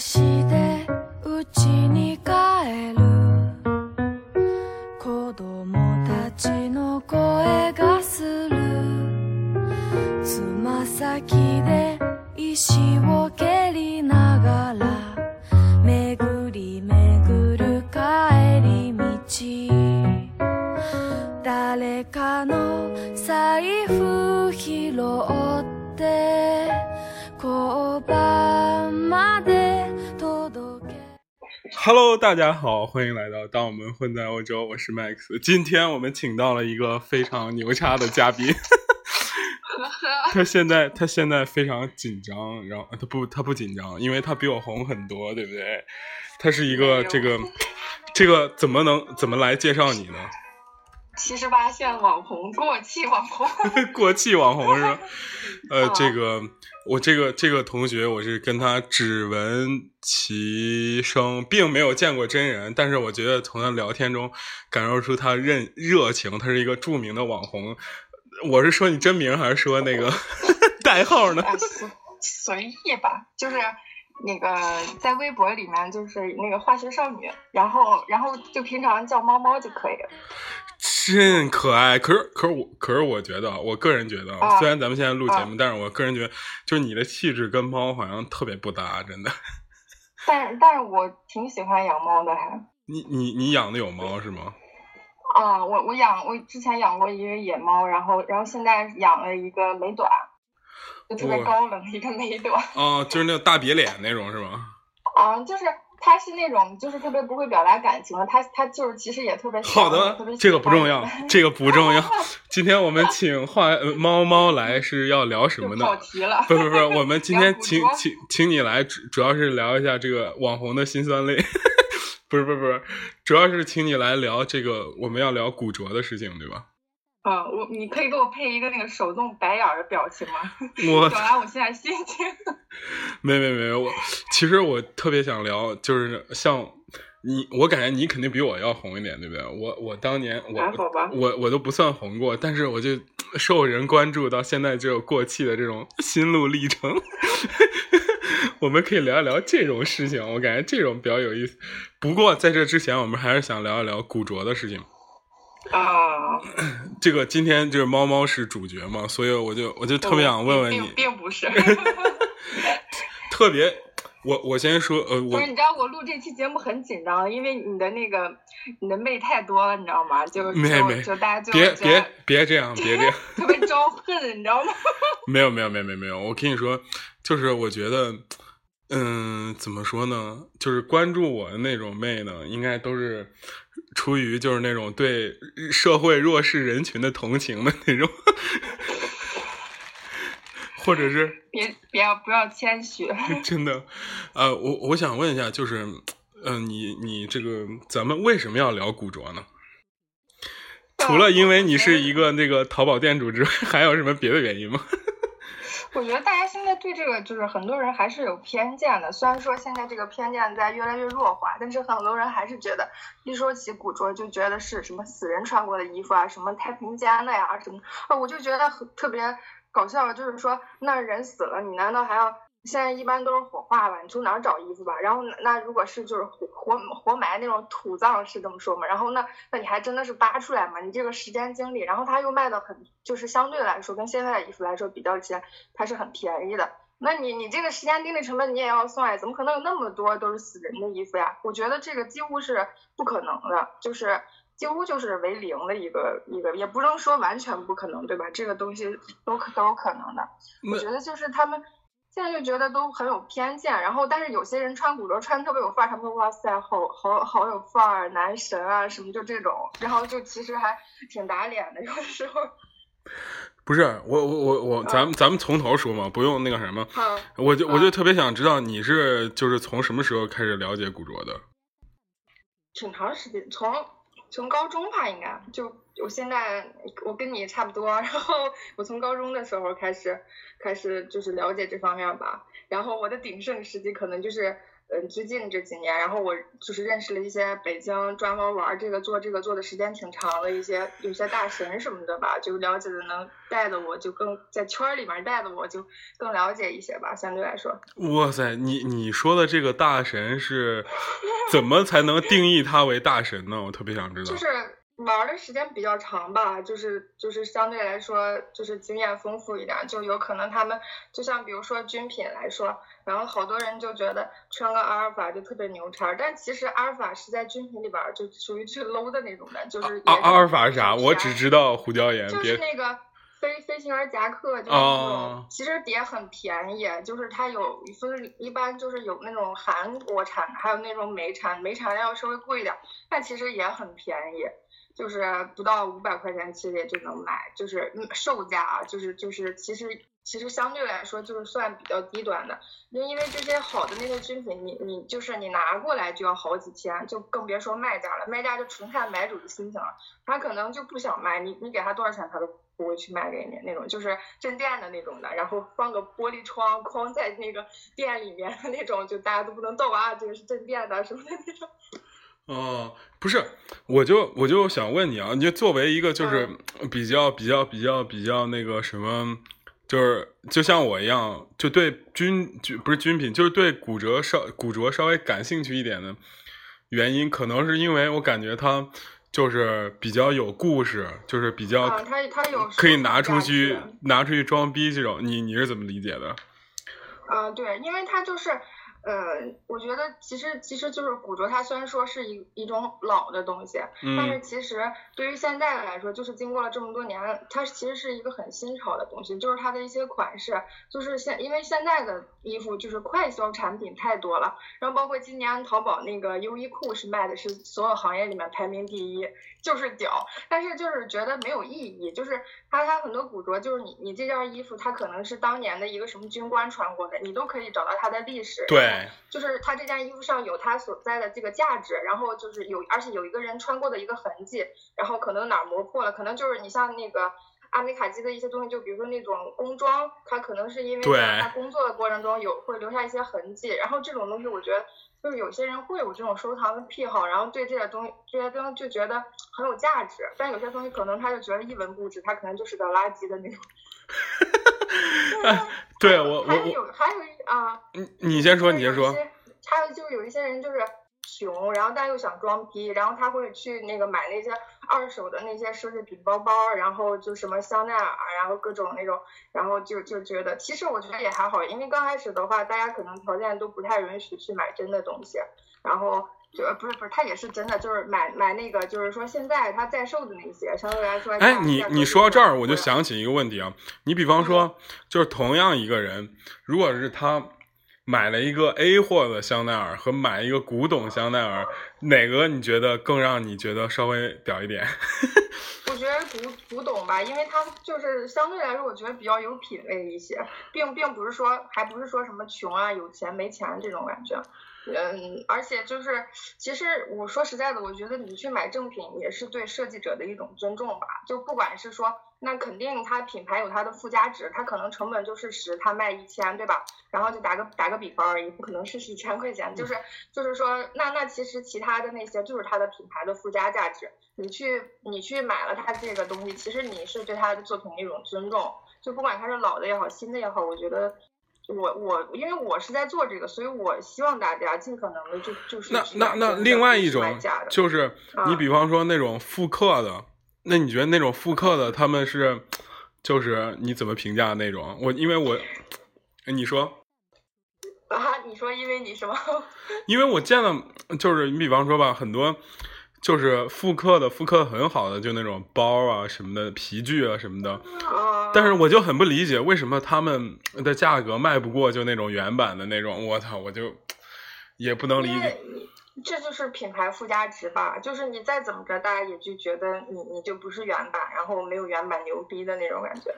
し好，欢迎来到《当我们混在欧洲》，我是 Max。今天我们请到了一个非常牛叉的嘉宾，他现在他现在非常紧张，然后他不他不紧张，因为他比我红很多，对不对？他是一个这个这个怎么能怎么来介绍你呢？七十八线网红，过气网红。过气网红是吧？呃，啊这个我这个这个同学，我是跟他只闻其声，并没有见过真人，但是我觉得从他聊天中感受出他认热情，他是一个著名的网红。我是说你真名还是说那个 代号呢？啊 随随意吧，就是那个在微博里面就是那个化学少女，然后然后就平常叫猫猫就可以了。真可爱，可是可是我可是我觉得，我个人觉得，啊虽然咱们现在录节目，啊但是我个人觉得，就是你的气质跟猫好像特别不搭，真的。但是但是我挺喜欢养猫的还。你你你养的有猫是吗？啊，我我养我之前养过一个野猫，然后然后现在养了一个美短，就特别高冷的一个美短。哦，就是那种大瘪脸那种是吗？啊，就是它是那种就是特别不会表达感情的，他他就是其实也特别好的，这个不重要，这个不重要。今天我们请画呃猫猫来是要聊什么呢？跑题了。不不不，我们今天 请请请你来，主主要是聊一下这个网红的辛酸泪。不是不是不是，主要是请你来聊这个我们要聊古着的事情，对吧？嗯，我你可以给我配一个那个手动白眼儿的表情吗？我 表达我现在心情。没没没，我其实我特别想聊，就是像你，我感觉你肯定比我要红一点，对不对？我我当年我还好吧我我都不算红过，但是我就 受人关注到现在就有过气的这种心路历程。我们可以聊一聊这种事情，我感觉这种比较有意思。不过在这之前，我们还是想聊一聊古着的事情。啊，这个今天就是猫猫是主角嘛，所以我就我就特别想问问并你，并不是，特别，我我先说，呃，我不是，你知道我录这期节目很紧张，因为你的那个你的妹太多了，你知道吗？就就没没就大家就别别别这样，别这样。特别招恨，你知道吗？没有没有没有没有没有，我跟你说，就是我觉得，嗯，怎么说呢？就是关注我的那种妹呢，应该都是出于就是那种对社会弱势人群的同情的那种，或者是别别要不要谦虚。真的，呃，我我想问一下，就是，嗯、你你这个咱们为什么要聊古着呢？除了因为你是一个那个淘宝店主之外，还有什么别的原因吗？我觉得大家现在对这个就是很多人还是有偏见的，虽然说现在这个偏见在越来越弱化，但是很多人还是觉得一说起古着就觉得是什么死人穿过的衣服啊，什么太平间的呀什么，啊，我就觉得很特别搞笑，就是说那人死了，你难道还要？现在一般都是火化吧，你从哪儿找衣服吧？然后那那如果是就是活活活埋那种土葬是这么说嘛？然后那那你还真的是扒出来嘛？你这个时间精力，然后它又卖的很，就是相对来说跟现在的衣服来说比较起来，它是很便宜的。那你你这个时间精力成本你也要算呀，怎么可能有那么多都是死人的衣服呀？我觉得这个几乎是不可能的，就是几乎就是为零的一个一个，也不能说完全不可能，对吧？这个东西都可都有可能的。我觉得就是他们现在就觉得都很有偏见，然后但是有些人穿古着穿特别有范儿，他们说哇塞，好好好有范儿，男神啊什么就这种，然后就其实还挺打脸的，有的时候。不是我我我我，咱们咱们从头说嘛，不用那个什么。嗯，我就我就特别想知道你是就是从什么时候开始了解古着的？挺长时间，从从高中吧，应该。就我现在我跟你差不多，然后我从高中的时候开始开始就是了解这方面吧，然后我的鼎盛时期可能就是嗯，最近这几年，然后我就是认识了一些北京专门玩这个做这个做的时间挺长的一些有些大神什么的吧，就了解的能带的我就更在圈里面带的我就更了解一些吧，相对来说。哇塞，你你说的这个大神是怎么才能定义他为大神呢？我特别想知道。就是。玩的时间比较长吧，就是就是相对来说就是经验丰富一点，就有可能他们就像比如说军品来说，然后好多人就觉得穿个阿尔法就特别牛叉，但其实阿尔法是在军品里边就属于最 low 的那种的，就是阿阿尔法是啥？我只知道胡椒盐，就是那个飞飞行员夹克，就是那种其实也很便宜，就是它有分一般就是有那种韩国产，还有那种美产，美产要稍微贵一点，但其实也很便宜。就是不到五百块钱，其实也就能买，就是售价啊，就是就是其实其实相对来说就是算比较低端的，因为因为这些好的那些军品，你你就是你拿过来就要好几千，就更别说卖家了，卖家就纯看买主的心情了，他可能就不想卖，你你给他多少钱他都不会去卖给你那种，就是镇店的那种的，然后放个玻璃窗框在那个店里面的那种，就大家都不能动啊，这个是镇店的什么的那种。哦，不是，我就我就想问你啊，你作为一个就是比较比较比较比较那个什么，就是就像我一样，就对军就不是军品，就是对骨折稍古着稍微感兴趣一点的原因，可能是因为我感觉它就是比较有故事，就是比较它它有可以拿出去拿出去装逼这种，你你是怎么理解的？啊，对，因为它就是。呃，我觉得其实其实就是古着，它虽然说是一一种老的东西，但是其实对于现在的来说，就是经过了这么多年，它其实是一个很新潮的东西。就是它的一些款式，就是现因为现在的衣服就是快销产品太多了，然后包括今年淘宝那个优衣库是卖的是所有行业里面排名第一，就是屌。但是就是觉得没有意义，就是它它很多古着，就是你你这件衣服它可能是当年的一个什么军官穿过的，你都可以找到它的历史。对。就是它这件衣服上有它所在的这个价值，然后就是有，而且有一个人穿过的一个痕迹，然后可能哪磨破了，可能就是你像那个阿米卡基的一些东西，就比如说那种工装，它可能是因为在他工作的过程中有会留下一些痕迹，然后这种东西我觉得就是有些人会有这种收藏的癖好，然后对这些东西这些东西就觉得很有价值，但有些东西可能他就觉得一文不值，他可能就是个垃圾的那种。对我我还有还有一啊，你你先说，你先说。还有就是有一些人就是穷，然后但又想装逼，然后他会去那个买那些二手的那些奢侈品包包，然后就什么香奈儿，然后各种那种，然后就就觉得，其实我觉得也还好，因为刚开始的话，大家可能条件都不太允许去买真的东西，然后。就不是不是，他也是真的，就是买买那个，就是说现在他在售的那些，相对来说。哎，你你说到这儿，我就想起一个问题啊，你比方说，就是同样一个人，如果是他买了一个 A 货的香奈儿和买一个古董香奈儿，哪个你觉得更让你觉得稍微屌一点？我觉得古古董吧，因为它就是相对来说，我觉得比较有品位一些，并并不是说还不是说什么穷啊、有钱没钱这种感觉。嗯，而且就是，其实我说实在的，我觉得你去买正品也是对设计者的一种尊重吧。就不管是说，那肯定它品牌有它的附加值，它可能成本就是十，它卖一千，对吧？然后就打个打个比方而已，不可能是几千块钱。就是就是说，那那其实其他的那些就是它的品牌的附加价值。你去你去买了它这个东西，其实你是对它的作品的一种尊重。就不管它是老的也好，新的也好，我觉得。我我因为我是在做这个，所以我希望大家尽可能的就就是那那那另外一种就是你比方说那种复刻的，那你觉得那种复刻的他们是就是你怎么评价那种？我因为我你说啊，你说因为你什么？因为我见了，就是你比方说吧，很多就是复刻的，复刻很好的，就那种包啊什么的，皮具啊什么的。但是我就很不理解，为什么他们的价格卖不过就那种原版的那种？我操，我就也不能理解。这就是品牌附加值吧？就是你再怎么着，大家也就觉得你你就不是原版，然后没有原版牛逼的那种感觉。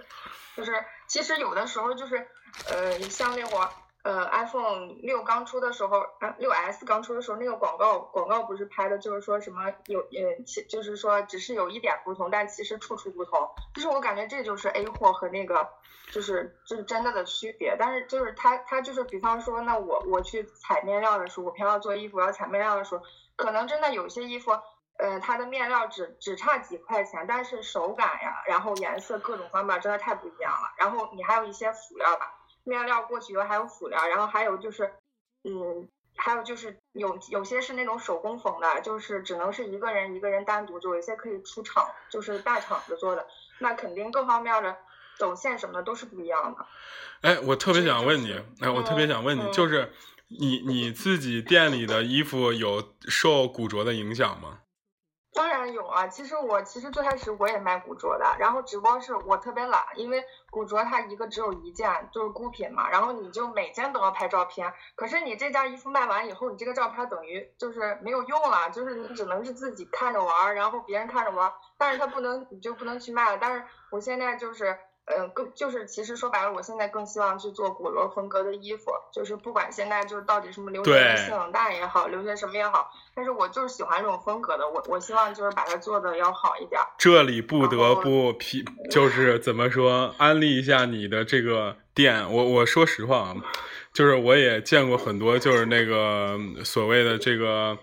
就是其实有的时候就是，呃，像那会儿呃，iPhone 六刚出的时候，啊，六 S 刚出的时候，那个广告广告不是拍的，就是说什么有呃，其就是说只是有一点不同，但其实处处不同。就是我感觉这就是 A 货和那个就是就是真的的区别。但是就是它它就是比方说，那我我去采面料的时候，我平常做衣服我要采面料的时候，可能真的有些衣服，呃，它的面料只只差几块钱，但是手感呀，然后颜色各种方面真的太不一样了。然后你还有一些辅料吧。面料过去以后还有辅料，然后还有就是，嗯，还有就是有有些是那种手工缝的，就是只能是一个人一个人单独做，有些可以出厂，就是大厂子做的，那肯定各方面的走线什么的都是不一样的。哎，我特别想问你，哎，我特别想问你，就是你你自己店里的衣服有受古着的影响吗？有啊，其实我其实最开始我也卖古着的，然后只不过是我特别懒，因为古着它一个只有一件，就是孤品嘛，然后你就每件都要拍照片，可是你这件衣服卖完以后，你这个照片等于就是没有用了，就是你只能是自己看着玩，然后别人看着玩，但是他不能你就不能去卖了，但是我现在就是。嗯，更就是其实说白了，我现在更希望去做古罗风格的衣服，就是不管现在就是到底什么流行性冷淡也好，流行什么也好，但是我就是喜欢这种风格的，我我希望就是把它做的要好一点。这里不得不批，就是怎么说，安利一下你的这个店。我我说实话啊，就是我也见过很多，就是那个所谓的这个。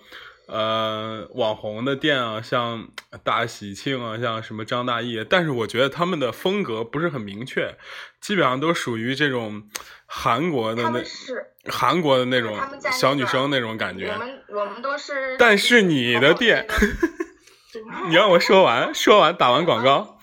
呃，网红的店啊，像大喜庆啊，像什么张大奕，但是我觉得他们的风格不是很明确，基本上都属于这种韩国的那韩国的那种小女生那种感觉。我们我们都是。但是你的店，你让我说完，说完打完广告。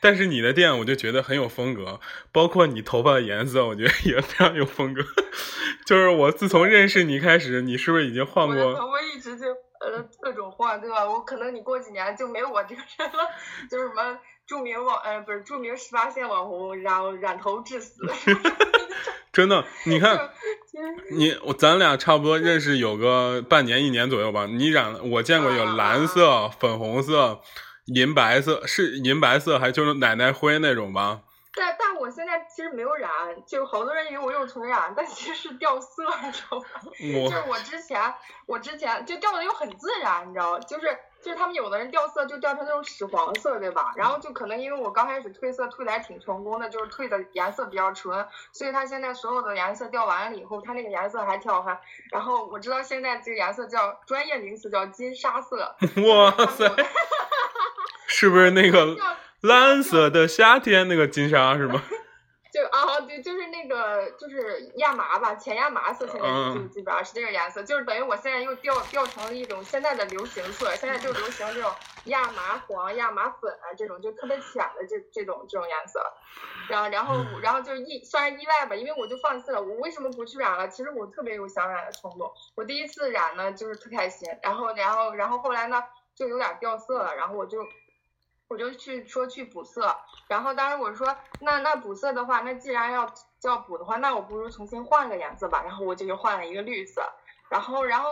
但是你的店，我就觉得很有风格，包括你头发的颜色，我觉得也非常有风格。就是我自从认识你开始，你是不是已经换过？我一直就呃各种换，对吧？我可能你过几年就没有我这个人了，就是什么著名网呃不是著名十八线网红，然后染头致死。真的，你看 你我咱俩差不多认识有个半年一年左右吧。你染我见过有蓝色、粉红色。银白色是银白色，还就是奶奶灰那种吗？但但我现在其实没有染，就好多人以为我有纯染，但其实是掉色，你知道吗？就是我之前我之前就掉的又很自然，你知道，就是就是他们有的人掉色就掉成那种屎黄色，对吧？然后就可能因为我刚开始褪色褪的还挺成功的，就是褪的颜色比较纯，所以它现在所有的颜色掉完了以后，它那个颜色还挺好看。然后我知道现在这个颜色叫专业名词叫金沙色。哇塞！是不是那个 蓝色的夏天那个金沙是吗？就啊，对，就是那个就是亚麻吧，浅亚麻色，现在就基本上是这个颜色，就是等于我现在又调调成了一种现在的流行色，现在就流行这种亚麻黄、亚麻粉啊这种就特别浅的这这种这种颜色。然后然后然后就意算是意外吧，因为我就放弃了，我为什么不去染了？其实我特别有想染的冲动，我第一次染呢就是特开心，然后然后然后后来呢就有点掉色了，然后我就。我就去说去补色，然后当时我说那那补色的话，那既然要要补的话，那我不如重新换个颜色吧。然后我就又换了一个绿色，然后然后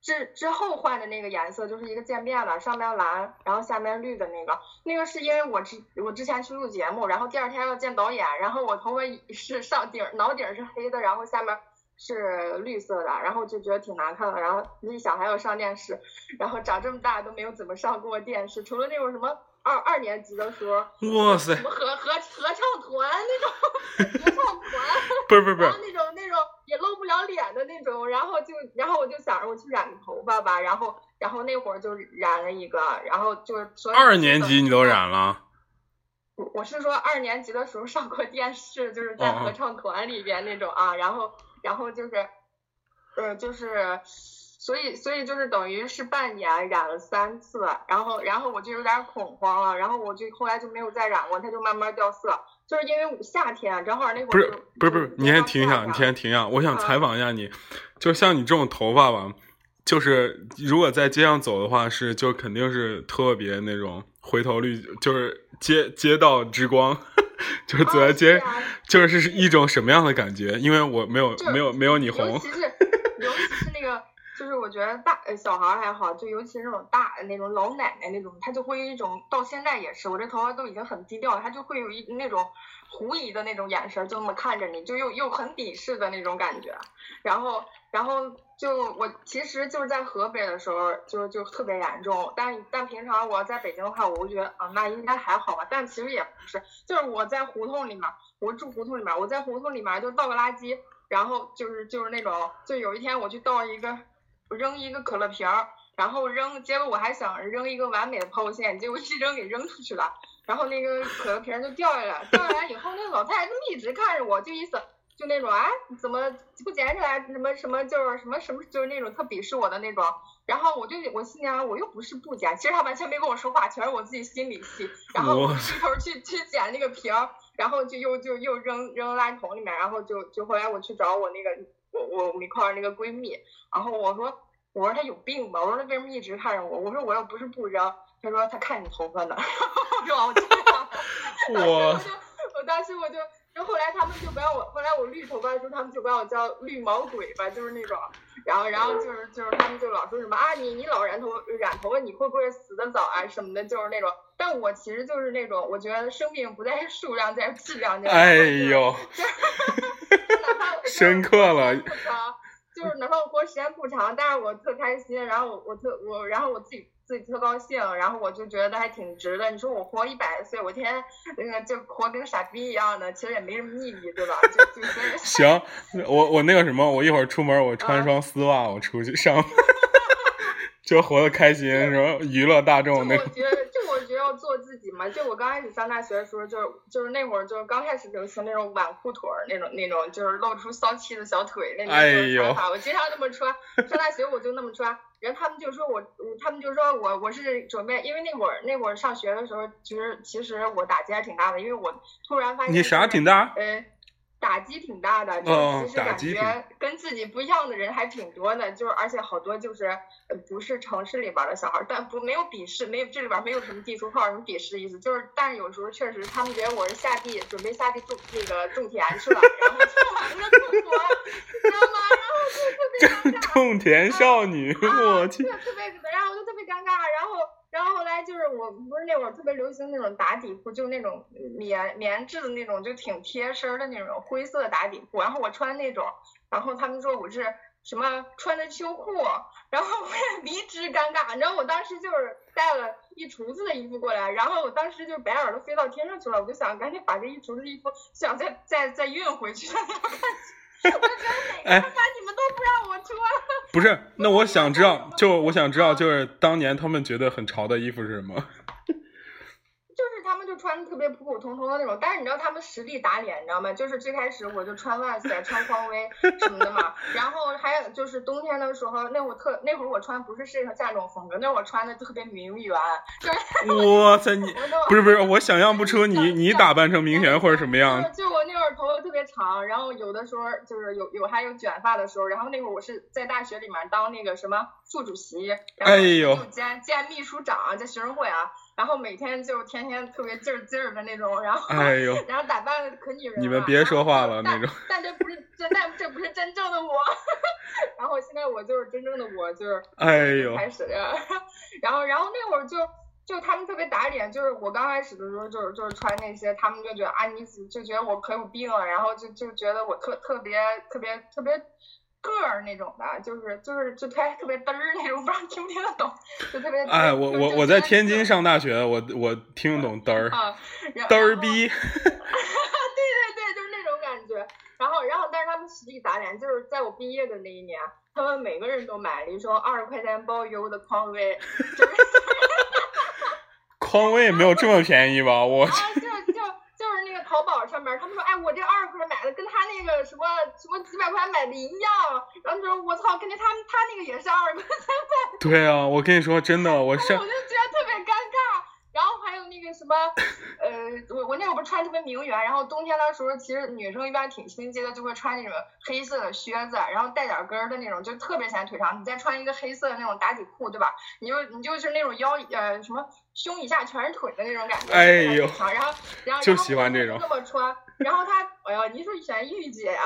之之后换的那个颜色就是一个渐变的，上面蓝，然后下面绿的那个，那个是因为我之我之前去录节目，然后第二天要见导演，然后我头发是上顶脑顶是黑的，然后下面是绿色的，然后就觉得挺难看的，然后一想还要上电视，然后长这么大都没有怎么上过电视，除了那种什么。二二年级的时候，哇塞，什么合合合唱团那种，合唱团，不是不是不是，那种那种也露不了脸的那种，然后就然后我就想着我去染个头发吧，然后然后那会儿就染了一个，然后就是二年级你都染了？我我是说二年级的时候上过电视，就是在合唱团里边那种啊，然后然后就是，呃就是。所以，所以就是等于是半年染了三次，然后，然后我就有点恐慌了，然后我就后来就没有再染过，它就慢慢掉色，就是因为夏天正好那会儿不是不是不是，你先停一下，你先停一下，我想采访一下你，就像你这种头发吧，就是如果在街上走的话，是就肯定是特别那种回头率，就是街街道之光，就是走在街，就是是一种什么样的感觉？因为我没有没有没有你红，尤其是 尤其是那个。就就是我觉得大小孩还好，就尤其是那种大那种老奶奶那种，她就会有一种到现在也是，我这头发都已经很低调了，她就会有一那种狐疑的那种眼神，就那么看着你，就又又很鄙视的那种感觉。然后，然后就我其实就是在河北的时候，就就特别严重，但但平常我要在北京的话，我会觉得啊，那应该还好吧。但其实也不是，就是我在胡同里面，我住胡同里面，我在胡同里面就倒个垃圾。然后就是就是那种，就有一天我去倒一个，扔一个可乐瓶儿，然后扔，结果我还想扔一个完美的抛物线，结果一扔给扔出去了，然后那个可乐瓶就掉下来，掉下来以后，那个老太太就一直看着我，就意思就那种啊，怎么不捡起来？什么什么就是什么什么就是那种特鄙视我的那种，然后我就我心想我又不是不捡，其实他完全没跟我说话，全是我自己心里戏，然后我低头去去捡那个瓶。然后就又就又扔扔垃圾桶里面，然后就就后来我去找我那个我我们一块儿那个闺蜜，然后我说我说她有病吧，我说她为什么一直看着我，我说我又不是不扔，她说他看你头发呢，然后我就我 我当时我就。就后来他们就不要我，后来我绿头发的时候，他们就管我叫绿毛鬼吧，就是那种，然后然后就是就是他们就老说什么啊你你老染头染头发你会不会死的早啊什么的，就是那种，但我其实就是那种，我觉得生命不在数量，在质量。哎呦，深刻了。就是哪怕我活时间不长，但是我特开心，然后我我特我然后我自己。自己特高兴，然后我就觉得还挺值的。你说我活一百岁，我天天那个就活跟傻逼一样的，其实也没什么意义，对吧？就就行，我我那个什么，我一会儿出门我穿双丝袜，我出去上，就活得开心，是吧？娱乐大众那种。要做自己嘛？就我刚开始上大学的时候，就是就是那会儿，就是刚开始流行那种挽裤腿儿那种那种，就是露出骚气的小腿那种穿法。我经常那么穿，上大学我就那么穿。然后他们就说我，他们就说我我是准备，因为那会儿那会儿上学的时候，其实其实我打击还挺大的，因为我突然发现你啥挺大？呃。打击挺大的，就其实感觉跟自己不一样的人还挺多的，就是而且好多就是不是城市里边的小孩，但不没有鄙视，没有这里边没有什么地图炮什么鄙视的意思，就是但是有时候确实他们觉得我是下地准备下地种那个种田去了，然后种完了种活，知道吗？然后就特别尴尬。种田少女，我去。特别，然后我就特别尴尬，然后。然后后来就是我不是那会儿特别流行那种打底裤，就那种棉棉质的那种，就挺贴身的那种灰色打底裤。然后我穿那种，然后他们说我是什么穿的秋裤，然后我也离之尴尬。你知道我当时就是带了一橱子的衣服过来，然后我当时就白眼都飞到天上去了，我就想赶紧把这一橱子衣服想再再再运回去。哎，你们都不让我穿。不是，那我想 知道，就我想知道，就是当年他们觉得很潮的衣服是什么？穿的特别普普通通的那种，但是你知道他们实力打脸，你知道吗？就是最开始我就穿万斯，穿匡威什么的嘛，然后还有就是冬天的时候，那会特那会儿我穿不是适合夏种风格，那会儿穿的特别名媛，就是。哇塞，你不是不是，我想象不出你你打扮成名媛或者什么样。就我那会儿头发特别长，然后有的时候就是有有还有卷发的时候，然后那会儿我是在大学里面当那个什么副主席，然后兼兼秘书长，在学生会啊。然后每天就天天特别劲儿劲儿的那种，然后 然后打扮的可女人了。你们别说话了那种。但这不是真，但这不是真正的我。然后现在我就是真正的我，就是开始。然后然后那会儿就就他们特别打脸，就是我刚开始的时候就是就是穿那些，他们就觉得啊你就觉得我可有病了，然后就就觉得我特特别特别特别。个儿那种的，就是就是就特特别嘚儿那种，不知道听不听得懂，就特别。哎，我我我在天津上大学，我我听得懂嘚儿，嘚儿逼。对对对，就是那种感觉。然后然后，但是他们实际打脸，就是在我毕业的那一年，他们每个人都买了一双二十块钱包邮的匡威。匡威没有这么便宜吧？我。淘宝上面，他们说，哎，我这二块买的跟他那个什么什么几百块买的一样，然后说，我操，感觉他他那个也是二块钱买。对啊，我跟你说真的，我是。我就觉得特别尴尬。然后还有那个什么，呃，我我那会儿不是穿特别名媛，然后冬天的时候，其实女生一般挺心机的，就会穿那种黑色的靴子，然后带点跟儿的那种，就特别显腿长。你再穿一个黑色的那种打底裤，对吧？你就你就是那种腰呃什么胸以下全是腿的那种感觉。哎呦。然后然后就喜欢这种。这么穿，然后他，哎呀，你说选御姐呀？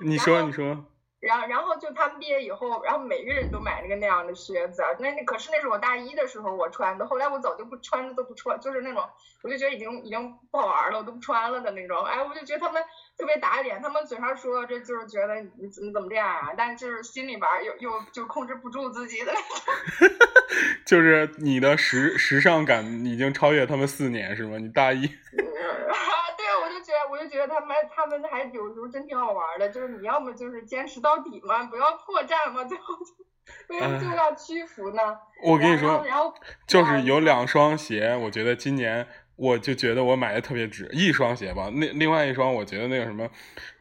你说你说。然后然后就他们毕业以后，然后每个人都买那个那样的靴子，那那可是那是我大一的时候我穿的，后来我早就不穿的都不穿，就是那种我就觉得已经已经不好玩了，我都不穿了的那种。哎，我就觉得他们特别打脸，他们嘴上说这就是觉得你怎么怎么这样啊，但就是心里边又又就控制不住自己的那种。就是你的时时尚感已经超越他们四年是吗？你大一。我觉得他们他们还有时候真挺好玩的，就是你要么就是坚持到底嘛，不要破绽嘛，最后就为什么就要屈服呢？我跟你说，然后就是有两双鞋，我觉得今年我就觉得我买的特别值，一双鞋吧，那另外一双我觉得那个什么，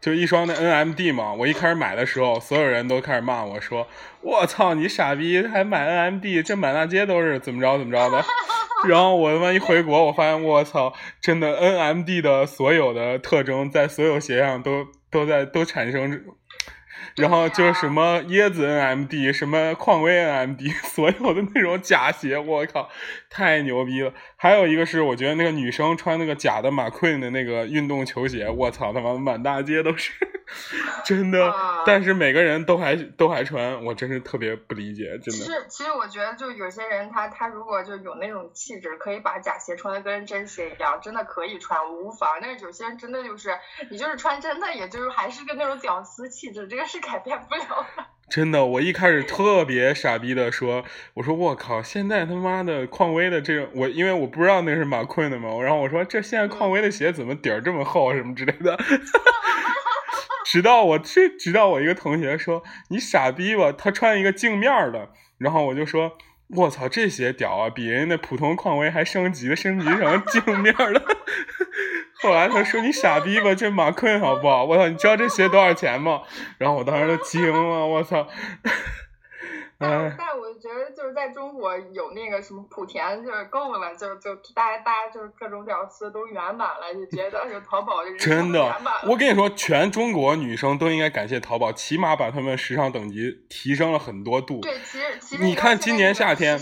就一双那 NMD 嘛，我一开始买的时候，所有人都开始骂我说，我操你傻逼还买 NMD，这满大街都是怎么着怎么着的。然后我他妈一回国，我发现我操，真的 N M D 的所有的特征在所有鞋上都都在都产生。然后就是什么椰子 NMD，什么匡威 NMD，所有的那种假鞋，我靠，太牛逼了！还有一个是，我觉得那个女生穿那个假的马奎的那个运动球鞋，我操，他妈满大街都是，真的。但是每个人都还都还穿，我真是特别不理解，真的。其实其实我觉得，就有些人他他如果就有那种气质，可以把假鞋穿的跟真鞋一样，真的可以穿，无妨。但是有些人真的就是，你就是穿真的，也就是还是跟那种屌丝气质，这个是。改变不了真的，我一开始特别傻逼的说，我说我靠，现在他妈的匡威的这个，我因为我不知道那是马困的嘛，然后我说这现在匡威的鞋怎么底儿这么厚什么之类的，直到我这，直到我一个同学说你傻逼吧，他穿一个镜面的，然后我就说我操，这鞋屌啊，比人家那普通匡威还升级，升级成镜面的。后来他说：“你傻逼吧，这马困好不好？我操，你知道这鞋多少钱吗？”然后我当时都惊了，我操！但但我觉得就是在中国有那个什么莆田就是够了，就就大家大家就是各种屌丝都圆满了，就觉得就淘宝就真的。我跟你说，全中国女生都应该感谢淘宝，起码把她们时尚等级提升了很多度。对，其实其实你看今年夏天。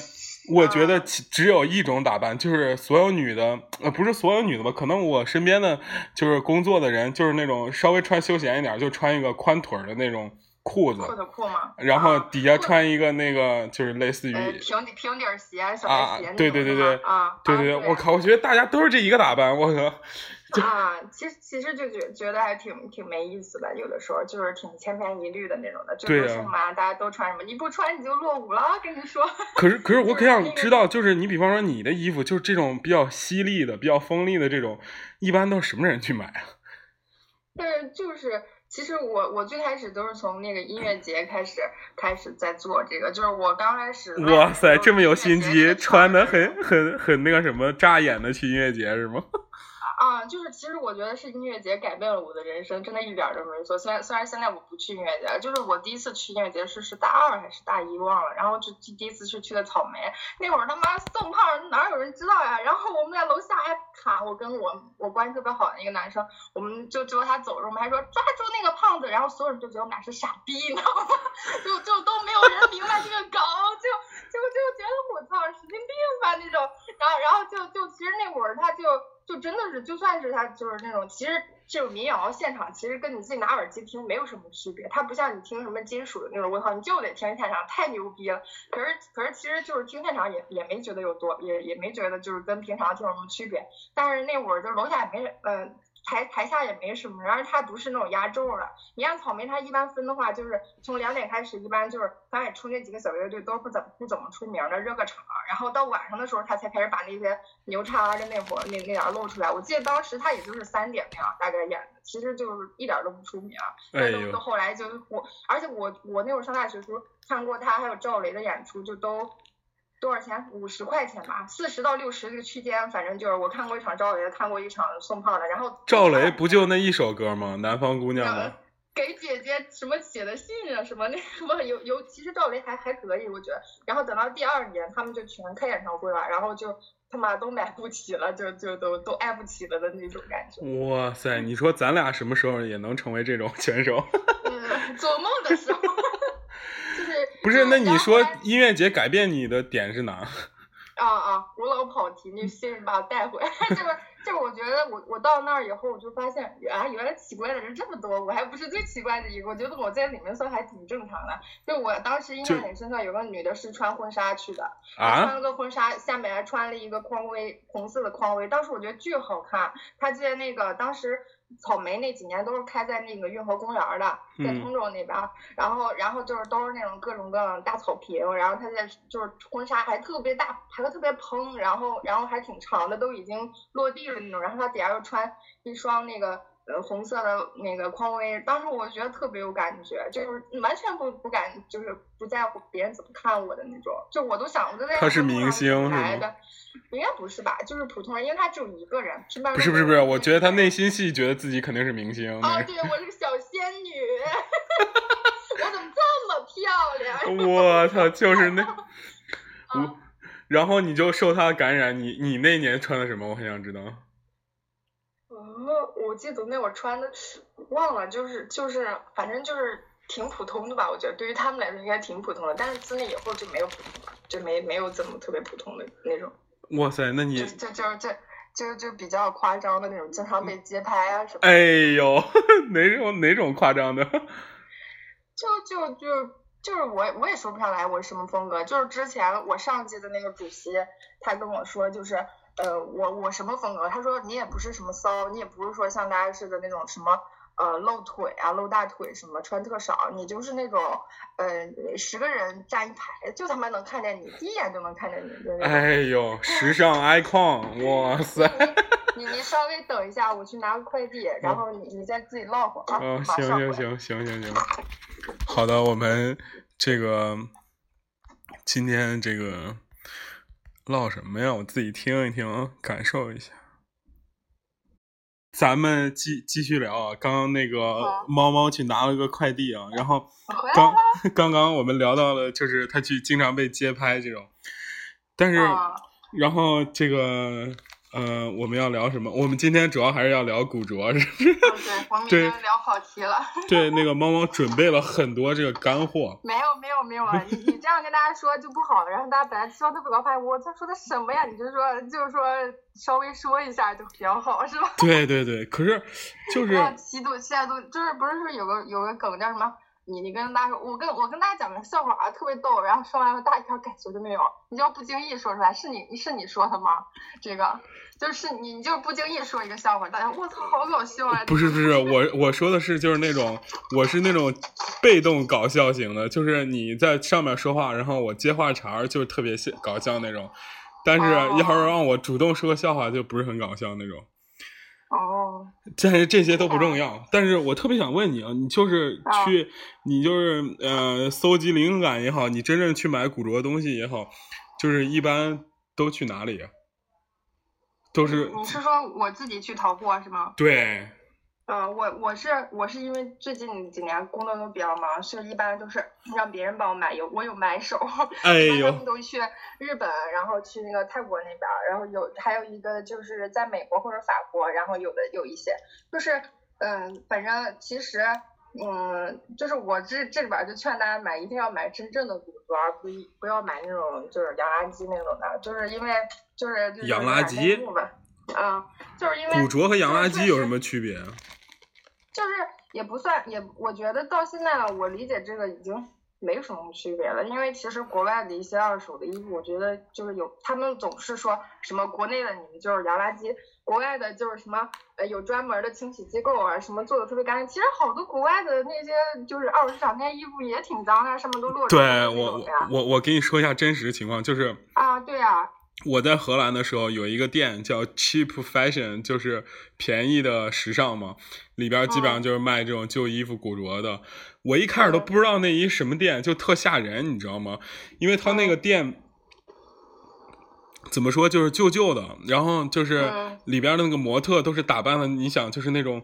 我觉得只只有一种打扮，就是所有女的，呃，不是所有女的吧？可能我身边的，就是工作的人，就是那种稍微穿休闲一点，就穿一个宽腿的那种裤子，阔腿裤吗？然后底下穿一个那个，就是类似于平底平底鞋、小白鞋对对对对，啊，对对对，我靠，我觉得大家都是这一个打扮，我靠。啊，其实其实就觉觉得还挺挺没意思的，有的时候就是挺千篇一律的那种的，就是什么大家都穿什么，你不穿你就落伍了，跟你说。可是可是我可想知道，就是你比方说你的衣服，就是这种比较犀利的、比较锋利的这种，一般都是什么人去买啊？是就是，其实我我最开始都是从那个音乐节开始开始在做这个，就是我刚开始。哇塞，这么有心机，穿的很很很那个什么扎眼的去音乐节是吗？啊，就是其实我觉得是音乐节改变了我的人生，真的一点都没错。虽然虽然现在我不去音乐节，就是我第一次去音乐节是是大二还是大一忘了，然后就第一次是去的草莓，那会儿他妈送胖哪有人知道呀？然后我们在楼下还卡，我跟我我关系特别好的一个男生，我们就捉他走着，我们还说抓住那个胖子，然后所有人就觉得我们俩是傻逼，你知道吗？就就都没有人明白这个梗，就就就觉得我操神经病吧那种，然后然后就就其实那会儿他就。真的是，就算是他就是那种，其实这种民谣现场，其实跟你自己拿耳机听没有什么区别。它不像你听什么金属的那种，我靠，你就得听现场，太牛逼了。可是可是其实就是听现场也也没觉得有多，也也没觉得就是跟平常听有什么区别。但是那会儿就楼下也没人，嗯。台台下也没什么，然后他不是那种压轴的。你像草莓，他一般分的话，就是从两点开始，一般就是刚演出那几个小乐队都不怎么不怎么出名的，热个场。然后到晚上的时候，他才开始把那些牛叉的那会儿那那点露出来。我记得当时他也就是三点那样大概演的，其实就是一点都不出名。哎都都后来就我，而且我我那会儿上大学时候看过他还有赵雷的演出，就都。多少钱？五十块钱吧，四十到六十这个区间，反正就是我看过一场赵雷，看过一场宋胖的，然后赵雷不就那一首歌吗？南方姑娘吗？给姐姐什么写的信啊？什么那什么有有，其实赵雷还还可以，我觉得。然后等到第二年，他们就全开演唱会了，然后就他妈都买不起了，就就都都爱不起了的那种感觉。哇塞，你说咱俩什么时候也能成为这种选手？嗯，做梦的时候。不是，那你说音乐节改变你的点是哪？啊啊！我老跑题，你先把我带回来。这个这个我觉得我我到那儿以后，我就发现啊，原来奇怪的人这么多，我还不是最奇怪的一个，我觉得我在里面算还挺正常的。就我当时印象很深刻，有个女的是穿婚纱去的，啊穿了个婚纱，下面还穿了一个匡威红色的匡威，当时我觉得巨好看。她记得那个当时草莓那几年都是开在那个运河公园的，在嗯通州那边，然后然后就是都是那种各种各样的大草坪，然后它在就是婚纱还特别大，还特别蓬，然后然后还挺长的，都已经落地了那种，然后它底下又穿一双那个。呃，红色的那个匡威，当时我觉得特别有感觉，就是完全不不敢，就是不在乎别人怎么看我的那种，就我都想我都在他是明星是吗应该不是吧？就是普通人，因为他只有一个人，是吧不是不是不是，我觉得他内心戏觉得自己肯定是明星。啊，对，我是个小仙女，我怎么这么漂亮？我操，就是那 嗯我，然后你就受他感染，你你那年穿的什么？我很想知道。嗯，我记得那会儿穿的忘了，就是就是，反正就是挺普通的吧。我觉得对于他们来说应该挺普通的，但是自那以后就没有普通了，就没没有怎么特别普通的那种，哇塞，那你就就就就就就比较夸张的那种，经常被街拍啊什么的。哎呦，哪种哪种夸张的？就就就就是我我也说不上来我是什么风格，就是之前我上届的那个主席，他跟我说就是呃我我什么风格，他说你也不是什么骚，你也不是说像大家似的那种什么呃露腿啊露大腿什么穿特少，你就是那种呃十个人站一排就他妈能看见你，第一眼就能看见你。哎呦，时尚 icon，哇塞！你你稍微等一下，我去拿个快递，然后你你再自己唠会儿啊，嗯，马行。行行行行行，好的，我们这个今天这个唠什么呀？我自己听一听，感受一下。咱们继继续聊啊，刚刚那个猫猫去拿了个快递啊，然后刚。刚刚我们聊到了，就是他去经常被街拍这种，但是啊然后这个呃，我们要聊什么？我们今天主要还是要聊古着，是不对，我们已对经聊跑题了。对，那个猫猫准备了很多这个干货。没有没有没有啊！你你这样跟大家说就不好了，然后大家本来希望特别高，发现我在说的什么呀？你就说就是说稍微说一下就比较好，是吧？对对对，可是就是不要七度七度，就是不是说有个有个梗叫什么？你你跟大家说，我跟我跟大家讲个笑话啊，特别逗，然后说完了大家一点感觉都没有，你就不经意说出来，是你是你说的吗？这个就是你你就不经意说一个笑话，大家我操好搞笑啊！不是不是我我说的是就是那种我是那种被动搞笑型的，就是你在上面说话，然后我接话茬儿，就是特别笑搞笑那种。但是哦要是让我主动说个笑话，就不是很搞笑那种。哦，但是这些都不重要。但是我特别想问你啊，你就是去，你就是呃，搜集灵感也好，你真正去买古着东西也好，就是一般都去哪里啊？都是你是说我自己去淘货是吗？对，呃，我我是我是因为最近几年工作都比较忙，所以一般都是让别人帮我买，有我有买手，哎一般他呦们，都去日本，然后去那个泰国那边儿，然后有还有一个就是在美国或者法国，然后有的有一些就是嗯，反正其实嗯，就是我这这里边儿就劝大家买，一定要买真正的古着，而不一不要买那种就是洋垃圾那种的，就是因为就是就是洋垃圾有点内幕吧，嗯，就是因为古着和洋垃圾有什么？么区别啊？就是也不算也，我觉得到现在了，我理解这个已经没有什么区别了，因为其实国外的一些二手的衣服，我觉得就是有，他们总是说什么国内的你们就是洋垃圾，国外的就是什么呃有专门的清洗机构啊，什么做的特别干净。其实好多国外的那些就是二手市场那些衣服也挺脏的，上面都落着对那我。我我给你说一下真实情况，就是啊，对呀、我在荷兰的时候，有一个店叫 Cheap Fashion，就是便宜的时尚嘛，里边基本上就是卖这种旧衣服、古着的。我一开始都不知道那一什么店，就特吓人，你知道吗？因为他那个店怎么说，就是旧旧的，然后就是嗯里边的那个模特都是打扮的，你想就是那种，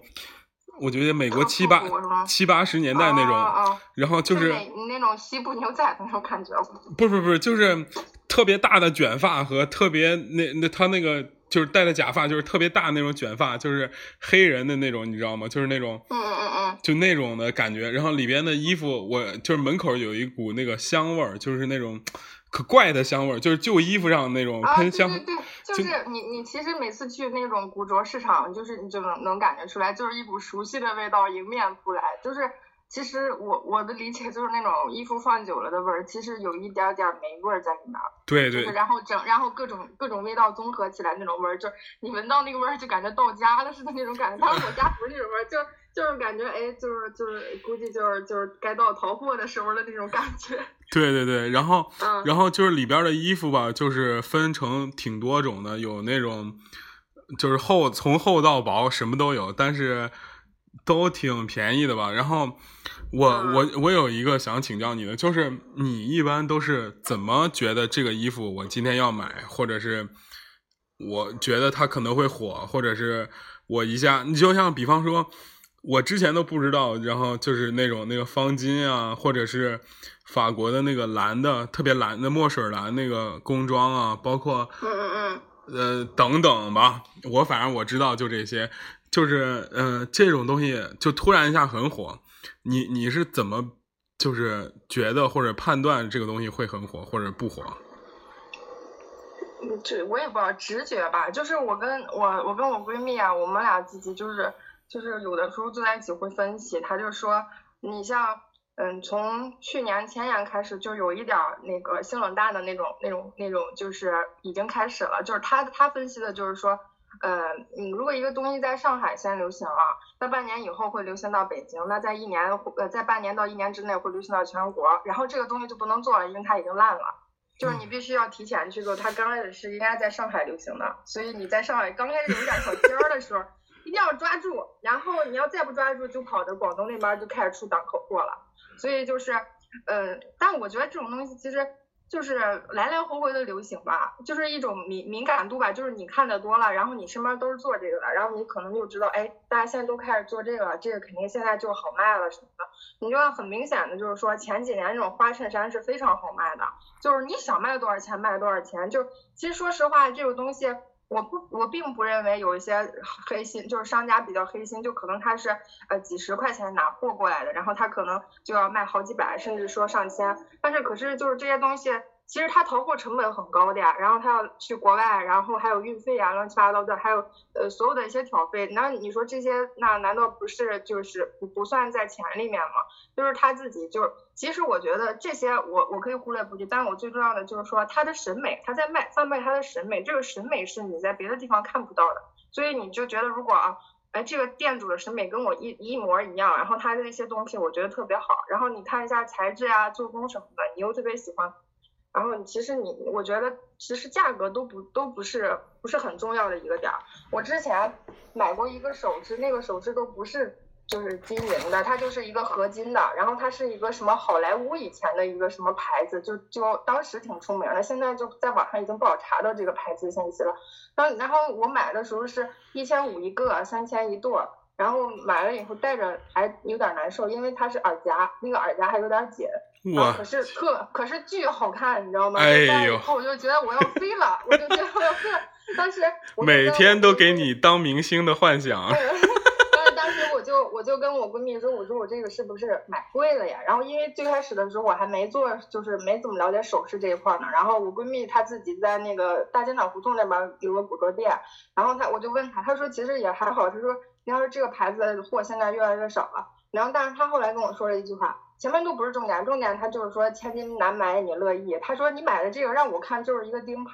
我觉得美国七八七八十年代那种，啊啊然后就是那那种西部牛仔的那种感觉。不是不是不是，就是特别大的卷发和特别那那他那个就是戴的假发，就是特别大那种卷发，就是黑人的那种，你知道吗？就是那种嗯嗯嗯嗯。就那种的感觉。然后里边的衣服，我就是门口有一股那个香味儿，就是那种 可怪的香味儿，就是旧衣服上那种啊，喷香。对对对，就是你你其实每次去那种古着市场，就是你就能能感觉出来，就是一股熟悉的味道迎面扑来，就是。其实我我的理解就是那种衣服放久了的味儿，其实有一点点霉味儿在里面。对对。然后整，然后各种各种味道综合起来那种味儿，就你闻到那个味儿就感觉到家了似的那种感觉。但是我家不是那种味儿，就就是感觉哎，就是就是估计就是就是该到淘货的时候的那种感觉。对对对，然后然后就是里边的衣服吧，就是分成挺多种的，有那种就是厚从厚到薄什么都有，但是。都挺便宜的吧？然后我我我有一个想请教你的，就是你一般都是怎么觉得这个衣服我今天要买，或者是我觉得它可能会火，或者是我一下，你就像比方说，我之前都不知道，然后就是那种那个方巾啊，或者是法国的那个蓝的特别蓝的墨水蓝那个工装啊，包括嗯嗯嗯呃等等吧，我反正我知道就这些。就是，嗯，这种东西就突然一下很火，你你是怎么就是觉得或者判断这个东西会很火或者不火？这我也不知道，直觉吧。就是我跟我我跟我闺蜜啊，我们俩自己就是就是有的时候坐在一起会分析，她就说，你像，嗯，从去年前年开始就有一点那个性冷淡的那种那种那种，就是已经开始了。就是她她分析的就是说。呃，你如果一个东西在上海先流行了，那半年以后会流行到北京，那在一年呃在半年到一年之内会流行到全国，然后这个东西就不能做了，因为它已经烂了，就是你必须要提前去做。它刚开始是应该在上海流行的，所以你在上海刚开始有点小尖儿的时候，一定要抓住，然后你要再不抓住，就跑到广东那边就开始出档口货了。所以就是，呃，但我觉得这种东西其实。就是来来回回的流行吧，就是一种敏敏感度吧，就是你看的多了，然后你身边都是做这个的，然后你可能就知道，哎，大家现在都开始做这个了，这个肯定现在就好卖了什么的。你就很明显的就是说，前几年那种花衬衫是非常好卖的，就是你想卖多少钱卖多少钱。就其实说实话，这个东西。我不，我并不认为有一些黑心，就是商家比较黑心，就可能他是呃几十块钱拿货过来的，然后他可能就要卖好几百，甚至说上千。但是可是就是这些东西，其实他淘货成本很高的呀，然后他要去国外，然后还有运费啊，乱七八糟的，还有呃所有的一些挑费。那你说这些，那难道不是就是不不算在钱里面吗？就是他自己就。其实我觉得这些我我可以忽略不计，但是我最重要的就是说他的审美，他在卖贩卖他的审美，这个审美是你在别的地方看不到的，所以你就觉得如果啊，哎这个店主的审美跟我一一模一样，然后他的那些东西我觉得特别好，然后你看一下材质啊、做工什么的，你又特别喜欢，然后其实你我觉得其实价格都不都不是不是很重要的一个点儿，我之前买过一个首饰，那个首饰都不是。就是金银的，它就是一个合金的，然后它是一个什么好莱坞以前的一个什么牌子，就就当时挺出名的，现在就在网上已经不好查到这个牌子信息了。然后然后我买的时候是一千五一个，三千一对儿，然后买了以后戴着还有点难受，因为它是耳夹，那个耳夹还有点紧。哇！可是特可是巨好看，你知道吗？哎呦！以后我就觉得我要飞了，我就觉得我要飞了。当时每天都给你当明星的幻想。我就我就跟我闺蜜说，我说我这个是不是买贵了呀？然后因为最开始的时候我还没做，就是没怎么了解首饰这一块呢。然后我闺蜜她自己在那个大金厂胡同那边有个古着店，然后她我就问她，她说其实也还好，她说你要是这个牌子的货现在越来越少了。然后但是她后来跟我说了一句话，前面都不是重点，重点她就是说千金难买你乐意。她说你买的这个让我看就是一个钉耙，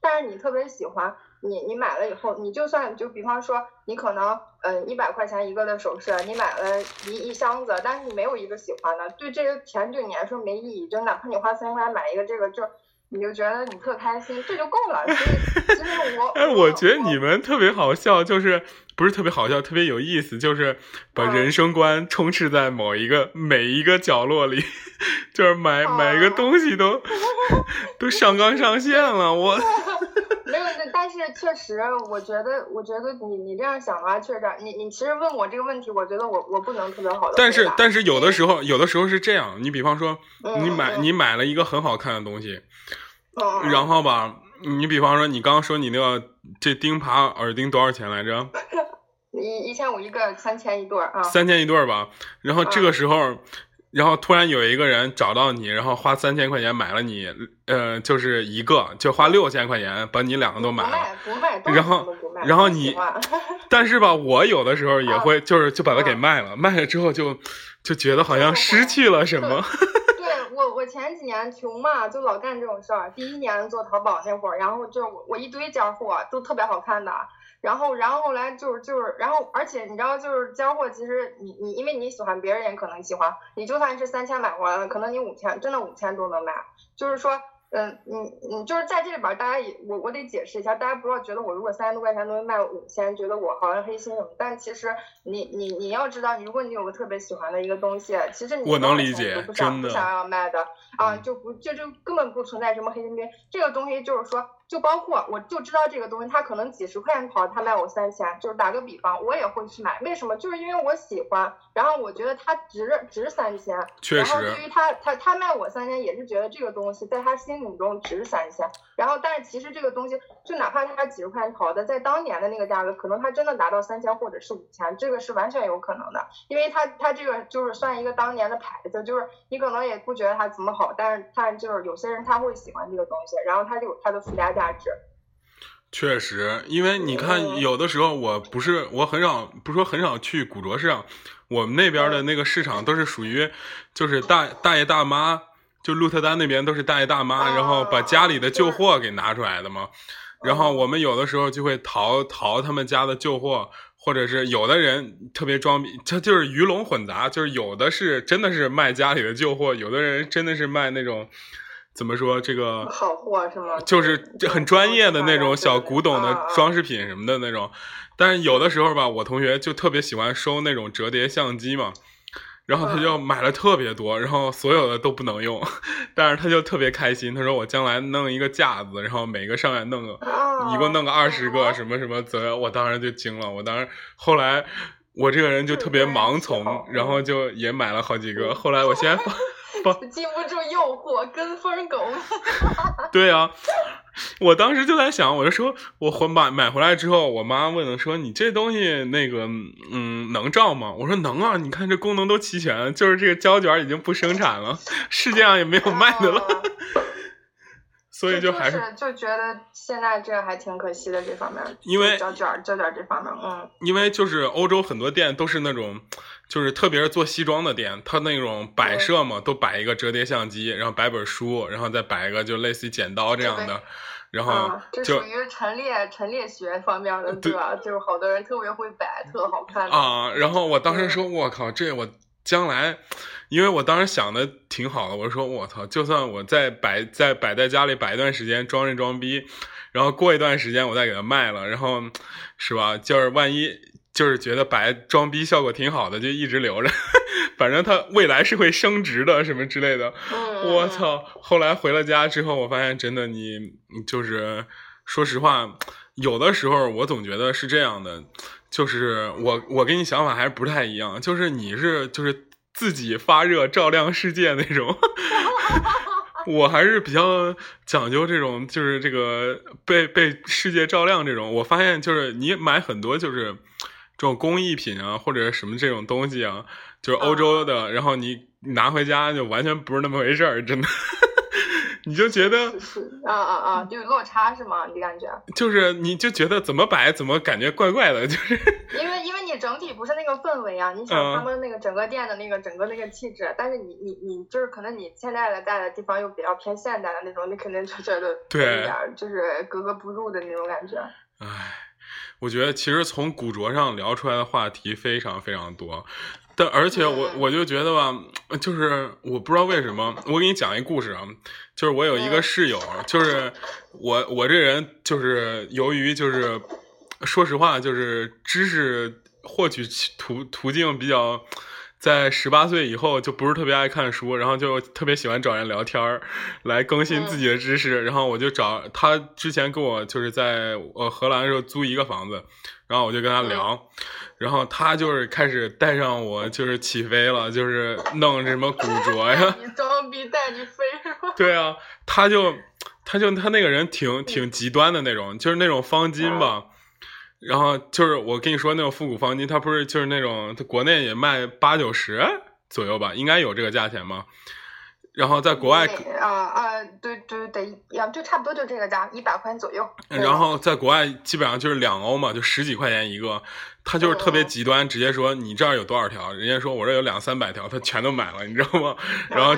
但是你特别喜欢。你你买了以后，你就算就比方说，你可能嗯一百块钱一个的首饰，你买了一一箱子，但是你没有一个喜欢的，对这个钱对你来说没意义，就哪怕你花三千块钱买一个这个，就你就觉得你特开心，这就够了。所以其实我 哎，我觉得你们特别好笑，就是不是特别好笑，特别有意思，就是把人生观充斥在某一个每一个角落里，就是买买一个东西都 都上纲上线了，我。没有，但是确实，我觉得，我觉得你你这样想的话，确实，你你其实问我这个问题，我觉得我我不能特别好的。但是但是有的时候，有的时候是这样，你比方说，你买你买了一个很好看的东西，然后吧，你比方说你刚刚说你那个这钉耙耳钉多少钱来着？一一千五一个，三千一对儿啊。三千一对儿吧，然后这个时候。然后突然有一个人找到你，然后花三千块钱买了你，呃，就是一个，就花六千块钱把你两个都买了。不卖，不卖。然后，然后你，但是吧，我有的时候也会，就是就把它给卖了，卖了之后就就觉得好像失去了什么。对我，我前几年穷嘛，就老干这种事儿。第一年做淘宝那会儿，然后就我我一堆件货都特别好看的。然后，然后后来就是就是，然后而且你知道，就是交货，其实你你因为你喜欢，别人也可能喜欢。你就算是三千买回来了，可能你五千真的五千都能买。就是说，嗯，你你就是在这里边，大家也我我得解释一下，大家不要觉得我如果三千多块钱东西卖五千，觉得我好像黑心什么。但其实你你你要知道，你如果你有个特别喜欢的一个东西，其实你我能理解，不想不想要卖的啊，就不就就根本不存在什么黑心兵。这个东西就是说。就包括我就知道这个东西，它可能几十块钱淘，他卖我三千，就是打个比方，我也会去买。为什么？就是因为我喜欢，然后我觉得它值值三千。确实。然后对于他，他他卖我三千，也是觉得这个东西在他心目中值三千。然后，但是其实这个东西，就哪怕他几十块钱淘的，在当年的那个价格，可能他真的达到三千或者是五千，这个是完全有可能的。因为他他这个就是算一个当年的牌子，就是你可能也不觉得它怎么好，但是他就是有些人他会喜欢这个东西，然后他就有它的附加价值。确实，因为你看，有的时候我不是我很少，不说很少去古着市场，我们那边的那个市场都是属于，就是大大爷大妈，就鹿特丹那边都是大爷大妈，然后把家里的旧货给拿出来的嘛。然后我们有的时候就会淘淘他们家的旧货，或者是有的人特别装逼，他就是鱼龙混杂，就是有的是真的是卖家里的旧货，有的人真的是卖那种。怎么说这个好货是吗？就是很专业的那种小古董的装饰品什么的那种，但是有的时候吧，我同学就特别喜欢收那种折叠相机嘛，然后他就买了特别多，然后所有的都不能用，但是他就特别开心，他说我将来弄一个架子，然后每个上面弄个，一共弄个二十个什么什么，则我当时就惊了，我当时后来我这个人就特别盲从，然后就也买了好几个，后来我现在发。禁不住诱惑，跟风狗。对啊，我当时就在想，我就说，我回买买回来之后，我妈问了，说你这东西那个，嗯，能照吗？我说能啊，你看这功能都齐全，就是这个胶卷已经不生产了，世界上也没有卖的了。所以就还是就觉得现在这还挺可惜的这方面，因为胶卷胶卷这方面，嗯，因为就是欧洲很多店都是那种。就是特别是做西装的店，他那种摆设嘛，都摆一个折叠相机，然后摆本书，然后再摆一个就类似于剪刀这样的，然后就属于陈列陈列学方面的，对吧？就是好多人特别会摆，特好看啊。然后我当时说，我靠，这我将来，因为我当时想的挺好的，我说我操，就算我再摆再摆在家里摆一段时间装一装逼，然后过一段时间我再给它卖了，然后是吧？就是万一。就是觉得白装逼效果挺好的，就一直留着，反正它未来是会升值的，什么之类的。我操！后来回了家之后，我发现真的，你就是说实话，有的时候我总觉得是这样的，就是我我跟你想法还是不太一样，就是你是就是自己发热照亮世界那种，我还是比较讲究这种，就是这个被被世界照亮这种。我发现就是你买很多就是。这种工艺品啊，或者什么这种东西啊，就是欧洲的，然后你拿回家就完全不是那么回事儿，真的，你就觉得啊啊啊，就有落差是吗？你感觉？就是你就觉得怎么摆怎么感觉怪怪的，就是因为因为你整体不是那个氛围啊，你想他们那个整个店的那个整个那个气质，但是你你你就是可能你现在的在的地方又比较偏现代的那种，你肯定就觉得对，就是格格不入的那种感觉。唉。我觉得其实从古着上聊出来的话题非常非常多，但而且我我就觉得吧，就是我不知道为什么，我给你讲一故事啊，就是我有一个室友，就是我我这人就是由于就是说实话就是知识获取途途径比较。在十八岁以后就不是特别爱看书，然后就特别喜欢找人聊天儿，来更新自己的知识。然后我就找他之前跟我就是在我荷兰的时候租一个房子，然后我就跟他聊，然后他就是开始带上我就是起飞了，就是弄什么古着呀。你装逼带你飞是吧？对啊，他就他就他那个人挺挺极端的那种，就是那种方巾吧。然后就是我跟你说那种复古方巾，它不是就是那种，它国内也卖八九十，左右吧，应该有这个价钱吗？然后在国外，啊啊，对对对，呀，就差不多就这个价，一百块钱左右。然后在国外基本上就是两欧嘛，就十几块钱一个。他就是特别极端，直接说你这儿有多少条，人家说我这有两三百条，他全都买了，你知道吗？然后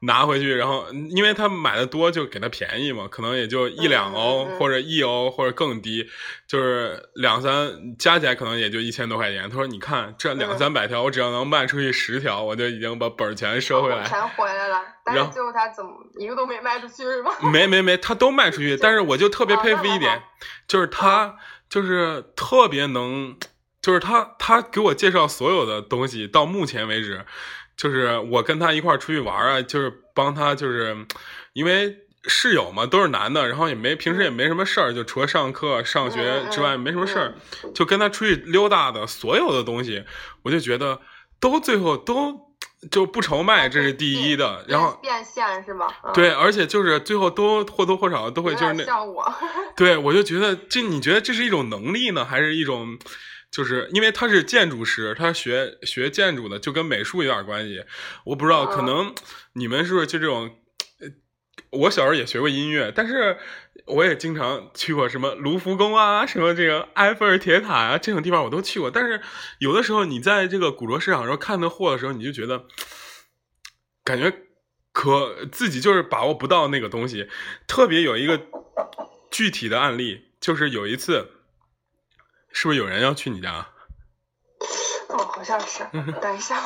拿回去，然后因为他买的多，就给他便宜嘛，可能也就一两欧或者一欧或者更低，就是两三加起来可能也就一千多块钱。他说你看这两三百条，我只要能卖出去十条，我就已经把本钱收回来。钱回来了，但是最后他怎么一个都没卖出去是吗？没没没，他都卖出去，但是我就特别佩服一点，就是他。就是特别能，就是他他给我介绍所有的东西，到目前为止，就是我跟他一块儿出去玩啊，就是帮他，就是因为室友嘛，都是男的，然后也没平时也没什么事儿，就除了上课上学之外没什么事儿，就跟他出去溜达的所有的东西，我就觉得都最后都。就不愁卖，这是第一的。然后变现是吧？对，而且就是最后都或多或少都会就是那像我。对，我就觉得这你觉得这是一种能力呢，还是一种就是因为他是建筑师，他学学建筑的，就跟美术有点关系。我不知道，可能你们是不是就这种？我小时候也学过音乐，但是我也经常去过什么卢浮宫啊，什么这个埃菲尔铁塔啊，这种地方我都去过。但是有的时候你在这个古着市场上看到货的时候，你就觉得感觉可自己就是把握不到那个东西。特别有一个具体的案例，就是有一次，是不是有人要去你家？哦，好像是。等一下。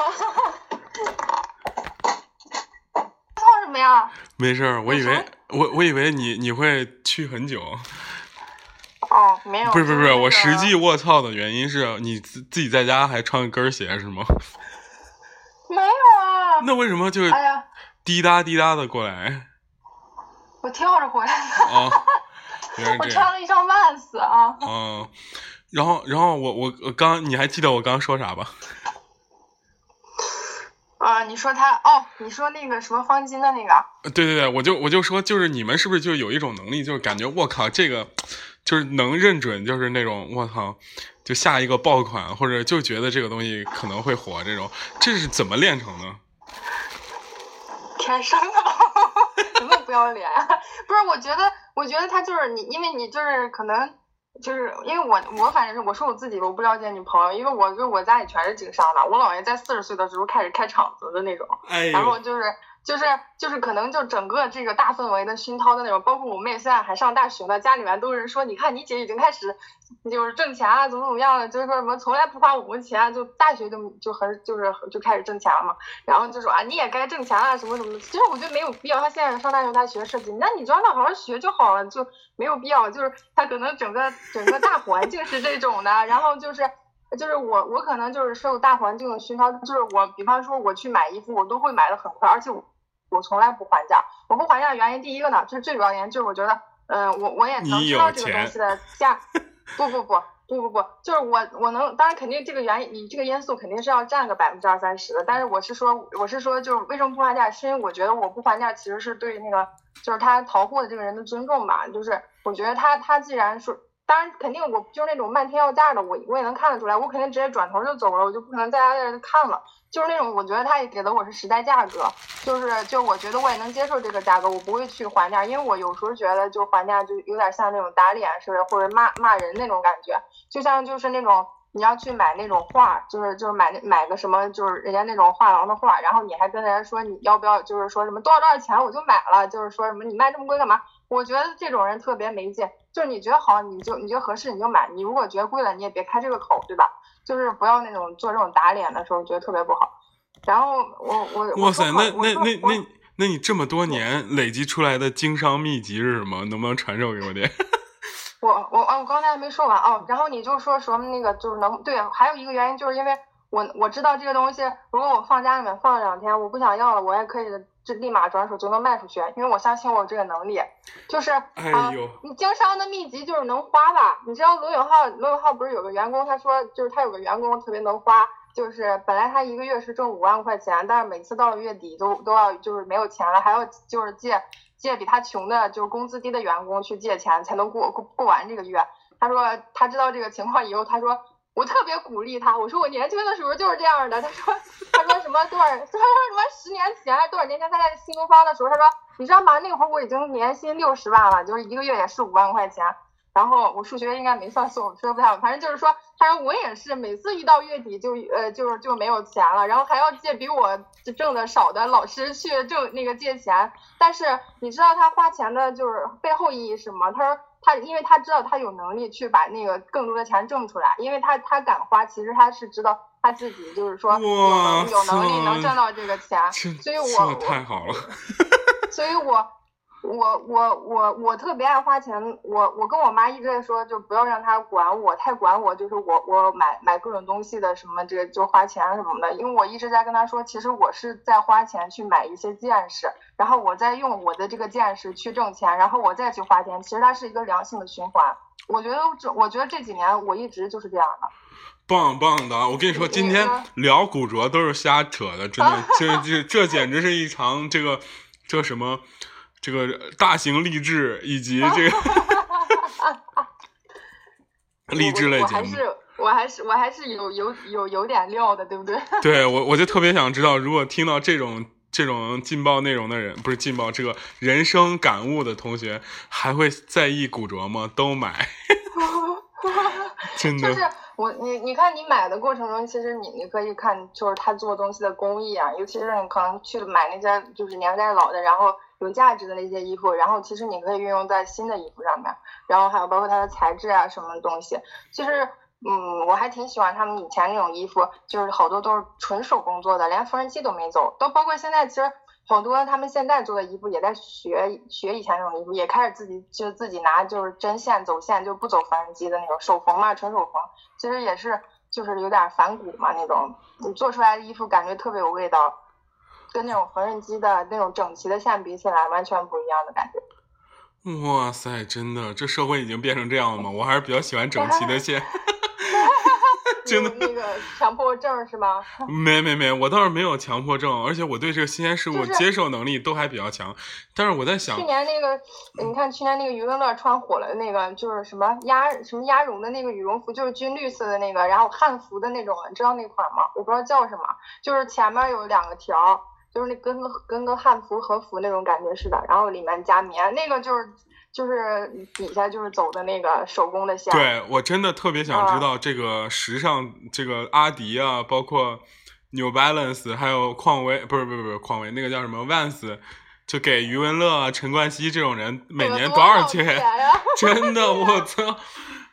什么呀？没事儿，我以为我我以为你你会去很久。哦，没有。不是不是不是，我实际卧槽的原因是你自自己在家还穿跟儿鞋是吗？没有啊。那为什么就哎呀滴答滴答的过来？我跳着回来的。啊，我穿了一双袜子啊。嗯，然后然后我我我刚你还记得我刚说啥吧？啊，你说他哦，你说那个什么方巾的那个？对对对，我就我就说，就是你们是不是就有一种能力，就是感觉我靠，这个就是能认准，就是那种我靠，就下一个爆款，或者就觉得这个东西可能会火，这种这是怎么练成的？天生的，怎么不要脸？不是，我觉得，我觉得他就是你，因为你就是可能。就是因为我我反正是我说我自己我不了解女朋友，因为我就我家里全是经商的，我姥爷在四十岁的时候开始开厂子的那种，然后就是。就是就是可能就整个这个大氛围的熏陶的那种，包括我妹现在还上大学呢，家里面都是说，你看你姐已经开始就是挣钱啊，怎么怎么样了，就是说什么从来不花我们钱，就大学就就很就是就开始挣钱了嘛，然后就说啊你也该挣钱了什么什么的，其实我觉得没有必要，她现在上大学她学设计，那你就让她好好学就好了，就没有必要，就是她可能整个整个大环境是这种的，然后就是就是我我可能就是受大环境的熏陶，就是我比方说我去买衣服，我都会买的很快，而且我。我从来不还价，我不还价的原因，第一个呢，就是最主要原因就是我觉得，嗯，我我也能知道这个东西的价，不不不不不不，就是我我能，当然肯定这个原因，你这个因素肯定是要占个百分之二三十的，但是我是说我是说，就是为什么不还价，是因为我觉得我不还价其实是对那个就是他淘货的这个人的尊重吧，就是我觉得他他既然说，当然肯定我就是那种漫天要价的，我我也能看得出来，我肯定直接转头就走了，我就不可能在他那看了。就是那种，我觉得他也给的我是实在价格，就是就我觉得我也能接受这个价格，我不会去还价，因为我有时候觉得就还价就有点像那种打脸似的，或者骂骂人那种感觉，就像就是那种你要去买那种画，就是就是买那买个什么就是人家那种画廊的画，然后你还跟人家说你要不要，就是说什么多少多少钱我就买了，就是说什么你卖这么贵干嘛？我觉得这种人特别没劲，就是你觉得好你就你觉得合适你就买，你如果觉得贵了你也别开这个口，对吧？就是不要那种做这种打脸的时候，觉得特别不好。然后我我哇塞，那那那那那你这么多年累积出来的经商秘籍是什么？能不能传授给我点？我我哦，我刚才还没说完哦。然后你就说什么那个就是能对，还有一个原因就是因为我我知道这个东西，如果我放家里面放了两天，我不想要了，我也可以就立马转手就能卖出去，因为我相信我有这个能力。就是啊，你经商的秘籍就是能花吧？你知道罗永浩罗永浩不是有个员工，他说就是他有个员工特别能花。就是本来他一个月是挣五万块钱，但是每次到了月底都都要就是没有钱了，还要就是借借比他穷的，就是工资低的员工去借钱才能过过过完这个月。他说他知道这个情况以后，他说我特别鼓励他，我说我年轻的时候就是这样的。他说，他说什么多少，他说什么十年前还是多少年前他在新东方的时候，他说你知道吗？那会儿我已经年薪六十万了，就是一个月也是五万块钱。然后我数学应该没算错，我说不太好，反正就是说，他说我也是每次一到月底就呃就是就没有钱了，然后还要借比我挣的少的老师去挣那个借钱。但是你知道他花钱的就是背后意义是什么？他说他因为他知道他有能力去把那个更多的钱挣出来，因为他他敢花，其实他是知道他自己就是说有能有能力能挣到这个钱，所以我太好了，所以我。我我我我特别爱花钱，我我跟我妈一直在说，就不要让她管我，太管我，就是我我买买各种东西的什么这个就花钱什么的，因为我一直在跟她说，其实我是在花钱去买一些见识，然后我在用我的这个见识去挣钱，然后我再去花钱，其实它是一个良性的循环。我觉得这我觉得这几年我一直就是这样的。棒棒的，我跟你说，今天聊古着都是瞎扯的，真的，这这这简直是一场这个这什么。这个大型励志以及这个 励志类节目，我还是我还是我还是有有有有点料的，对不对？对我我就特别想知道，如果听到这种这种劲爆内容的人，不是劲爆这个人生感悟的同学，还会在意古着吗？都买，真的。就是我你你看你买的过程中，其实你你可以看，就是他做东西的工艺啊，尤其是你可能去买那些就是年代老的，然后。有价值的那些衣服，然后其实你可以运用在新的衣服上面，然后还有包括它的材质啊什么东西，其实嗯我还挺喜欢他们以前那种衣服，就是好多都是纯手工做的，连缝纫机都没走，都包括现在其实好多他们现在做的衣服也在学学以前那种衣服，也开始自己就自己拿就是针线走线就不走缝纫机的那种手缝嘛，纯手缝，其实也是就是有点反骨嘛那种，你做出来的衣服感觉特别有味道。跟那种缝纫机的那种整齐的线比起来，完全不一样的感觉。哇塞，真的，这社会已经变成这样了吗？我还是比较喜欢整齐的线。真的那个强迫症是吗？没没没，我倒是没有强迫症，而且我对这个新鲜事物接受能力都还比较强。但是我在想，去年那个，你看去年那个余文乐穿火了的那个，就是什么鸭什么鸭绒的那个羽绒服，就是军绿色的那个，然后汉服的那种，你知道那款吗？我不知道叫什么，就是前面有两个条。就是那跟个跟个汉服和服那种感觉似的，然后里面加棉，那个就是就是底下就是走的那个手工的线。对我真的特别想知道这个时尚，这个阿迪啊，包括 New Balance，还有匡威，不是不是不是匡威，那个叫什么 Vans，就给余文乐、陈冠希这种人每年多少钱？真的，我操！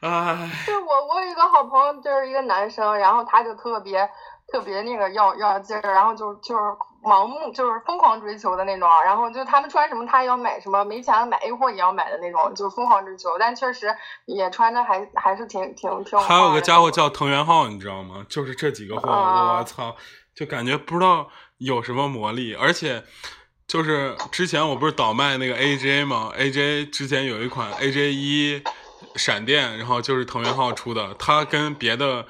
哎。就我我有一个好朋友，就是一个男生，然后他就特别特别那个要要劲儿，然后就就是。盲目就是疯狂追求的那种，然后就他们穿什么他也要买什么，没钱了买 A 货也要买的那种，就疯狂追求。但确实也穿着还还是挺挺挺。还有个家伙叫藤原浩，你知道吗？就是这几个货，我操，就感觉不知道有什么魔力。而且就是之前我不是倒卖那个 AJ 吗？AJ 之前有一款 AJ 一闪电，然后就是藤原浩出的，他跟别的。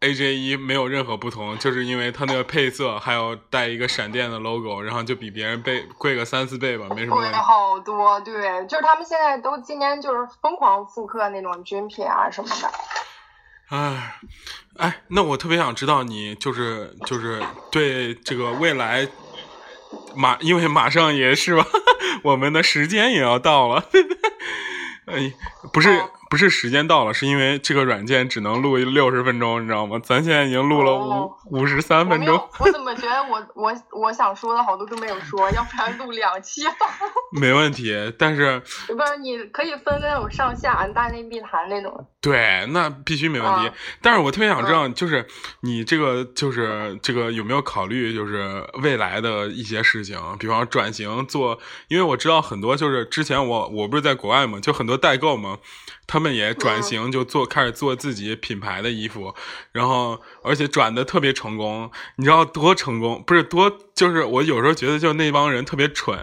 A J 一没有任何不同，就是因为它那个配色还有带一个闪电的 logo，然后就比别人倍贵个三四倍吧，没什么。贵好多，对，就是他们现在都今年就是疯狂复刻那种军品啊什么的。哎，哎，那我特别想知道你就是就是对这个未来马，因为马上也是吧，我们的时间也要到了。哎，不是。不是时间到了，是因为这个软件只能录六十分钟，你知道吗？咱现在已经录了五五十三分钟。我怎么觉得我我我想说的好多都没有说，要不然录两期吧。没问题，但是不是你可以分那种上下大内密谈那种。对，那必须没问题。但是我特别想知道，就是你这个就是这个有没有考虑，就是未来的一些事情，比方转型做，因为我知道很多，就是之前我我不是在国外嘛，就很多代购嘛。他们也转型，就做开始做自己品牌的衣服，然后而且转的特别成功。你知道多成功？不是多，就是我有时候觉得，就那帮人特别蠢，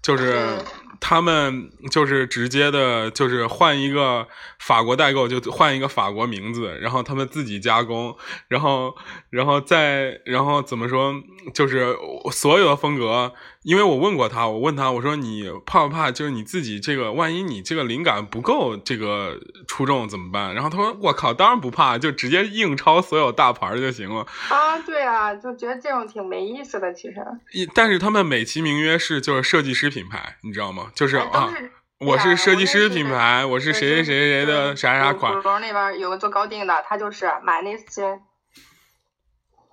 就是他们就是直接的，就是换一个法国代购，就换一个法国名字，然后他们自己加工，然后，然后再，然后怎么说，就是所有的风格。因为我问过他，我问他，我说你怕不怕？就是你自己这个，万一你这个灵感不够这个出众怎么办？然后他说：“我靠，当然不怕，就直接硬抄所有大牌就行了。”啊，对啊，就觉得这种挺没意思的，其实。一，但是他们美其名曰是就是设计师品牌，你知道吗？就是啊，我是设计师品牌，我是谁谁谁谁的啥啥款。古着那边有个做高定的，他就是买那些。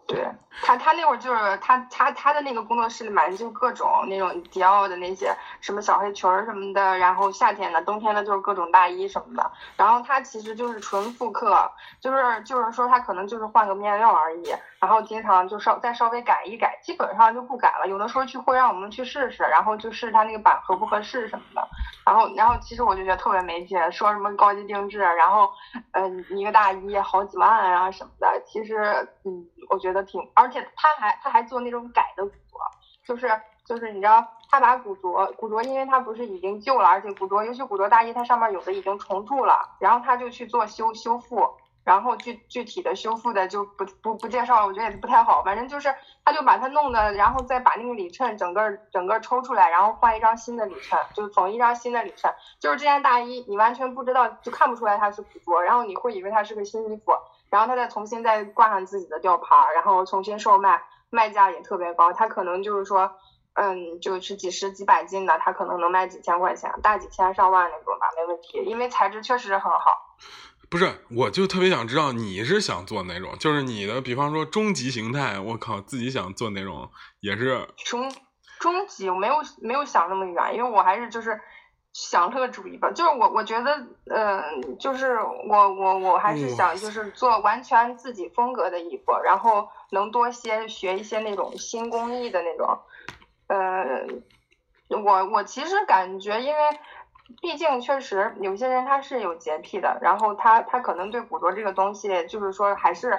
对他，他那会儿就是他，他他的那个工作室里买就各种那种迪奥的那些什么小黑裙儿什么的，然后夏天的、冬天的，就是各种大衣什么的。然后他其实就是纯复刻，就是就是说他可能就是换个面料而已，然后经常就稍再稍微改一改，基本上就不改了。有的时候去会让我们去试试，然后就试他那个版合不合适什么的。然后然后其实我就觉得特别没劲，说什么高级定制，然后嗯一个大衣好几万啊什么的。其实嗯，我觉得。挺，而且他还他还做那种改的古着，就是就是你知道，他把古着古着，因为他不是已经旧了，而且古着尤其古着大衣，它上面有的已经重铸了，然后他就去做修修复，然后具具体的修复的就不不不介绍了，我觉得也不太好，反正就是他就把它弄的，然后再把那个里衬整个整个抽出来，然后换一张新的里衬，就缝一张新的里衬，就是这件大衣你完全不知道，就看不出来它是古着，然后你会以为它是个新衣服。然后他再重新再挂上自己的吊牌，然后重新售卖，卖价也特别高。他可能就是说，嗯，就是几十几百斤的，他可能能卖几千块钱，大几千上万那种吧，没问题。因为材质确实很好。不是，我就特别想知道你是想做哪种，就是你的，比方说终极形态，我靠，自己想做哪种也是。终终极，我没有没有想那么远，因为我还是就是。享乐主义吧，就是我，我觉得，嗯，就是我，我，我还是想，就是做完全自己风格的衣服，然后能多些学一些那种新工艺的那种，呃，我，我其实感觉，因为毕竟确实有些人他是有洁癖的，然后他，他可能对古着这个东西，就是说还是，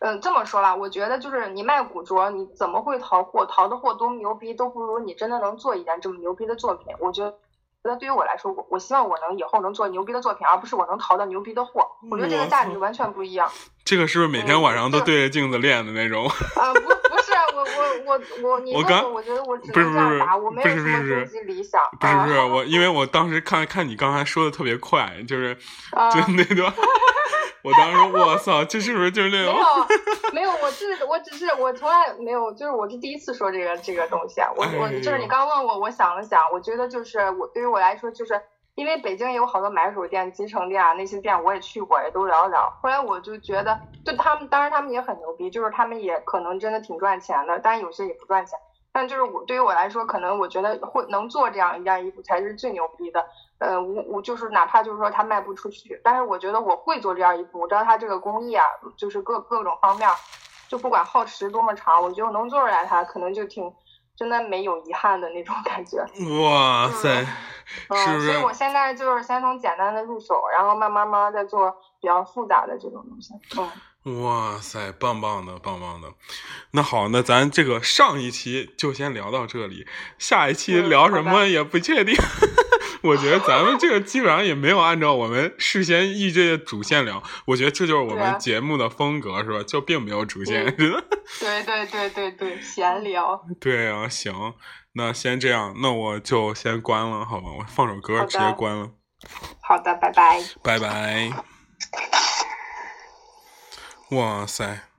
嗯，这么说吧，我觉得就是你卖古着，你怎么会淘货，淘的货多么牛逼，都不如你真的能做一件这么牛逼的作品，我觉得。那对于我来说，我我希望我能以后能做牛逼的作品，而不是我能淘到牛逼的货。我觉得这个价值完全不一样。这个是不是每天晚上都对着镜子练的那种？啊，不不是，我我我我，你我刚我觉得我只能这样打，我没有什么终极理想。不是不是我，因为我当时看看你刚才说的特别快，就是就那段。我当时说，我操，这是不是就是那种？没有，没有，我是我只是我从来没有，就是我是第一次说这个这个东西啊。我我就是你刚问我，我想了想，我觉得就是我对于我来说，就是因为北京也有好多买手店、集成店啊，那些店我也去过，也都聊聊。后来我就觉得，就他们，当然他们也很牛逼，就是他们也可能真的挺赚钱的，但有些也不赚钱。但就是我对于我来说，可能我觉得会能做这样一件衣服才是最牛逼的。呃，我我就是哪怕就是说它卖不出去，但是我觉得我会做这样一步，我知道它这个工艺啊，就是各各种方面，就不管耗时多么长，我觉得我能做出来它，可能就挺真的没有遗憾的那种感觉。哇塞，嗯，所以我现在就是先从简单的入手，然后慢慢慢慢再做比较复杂的这种东西。嗯。哇塞，棒棒的，棒棒的。那好，那咱这个上一期就先聊到这里，下一期聊什么也不确定。我觉得咱们这个基本上也没有按照我们事先预计的主线聊。我觉得这就是我们节目的风格，是吧？就并没有主线。对对对对对，闲聊。对啊，行，那先这样，那我就先关了，好吧？我放首歌，直接关了。好的，拜拜。拜拜。哇塞！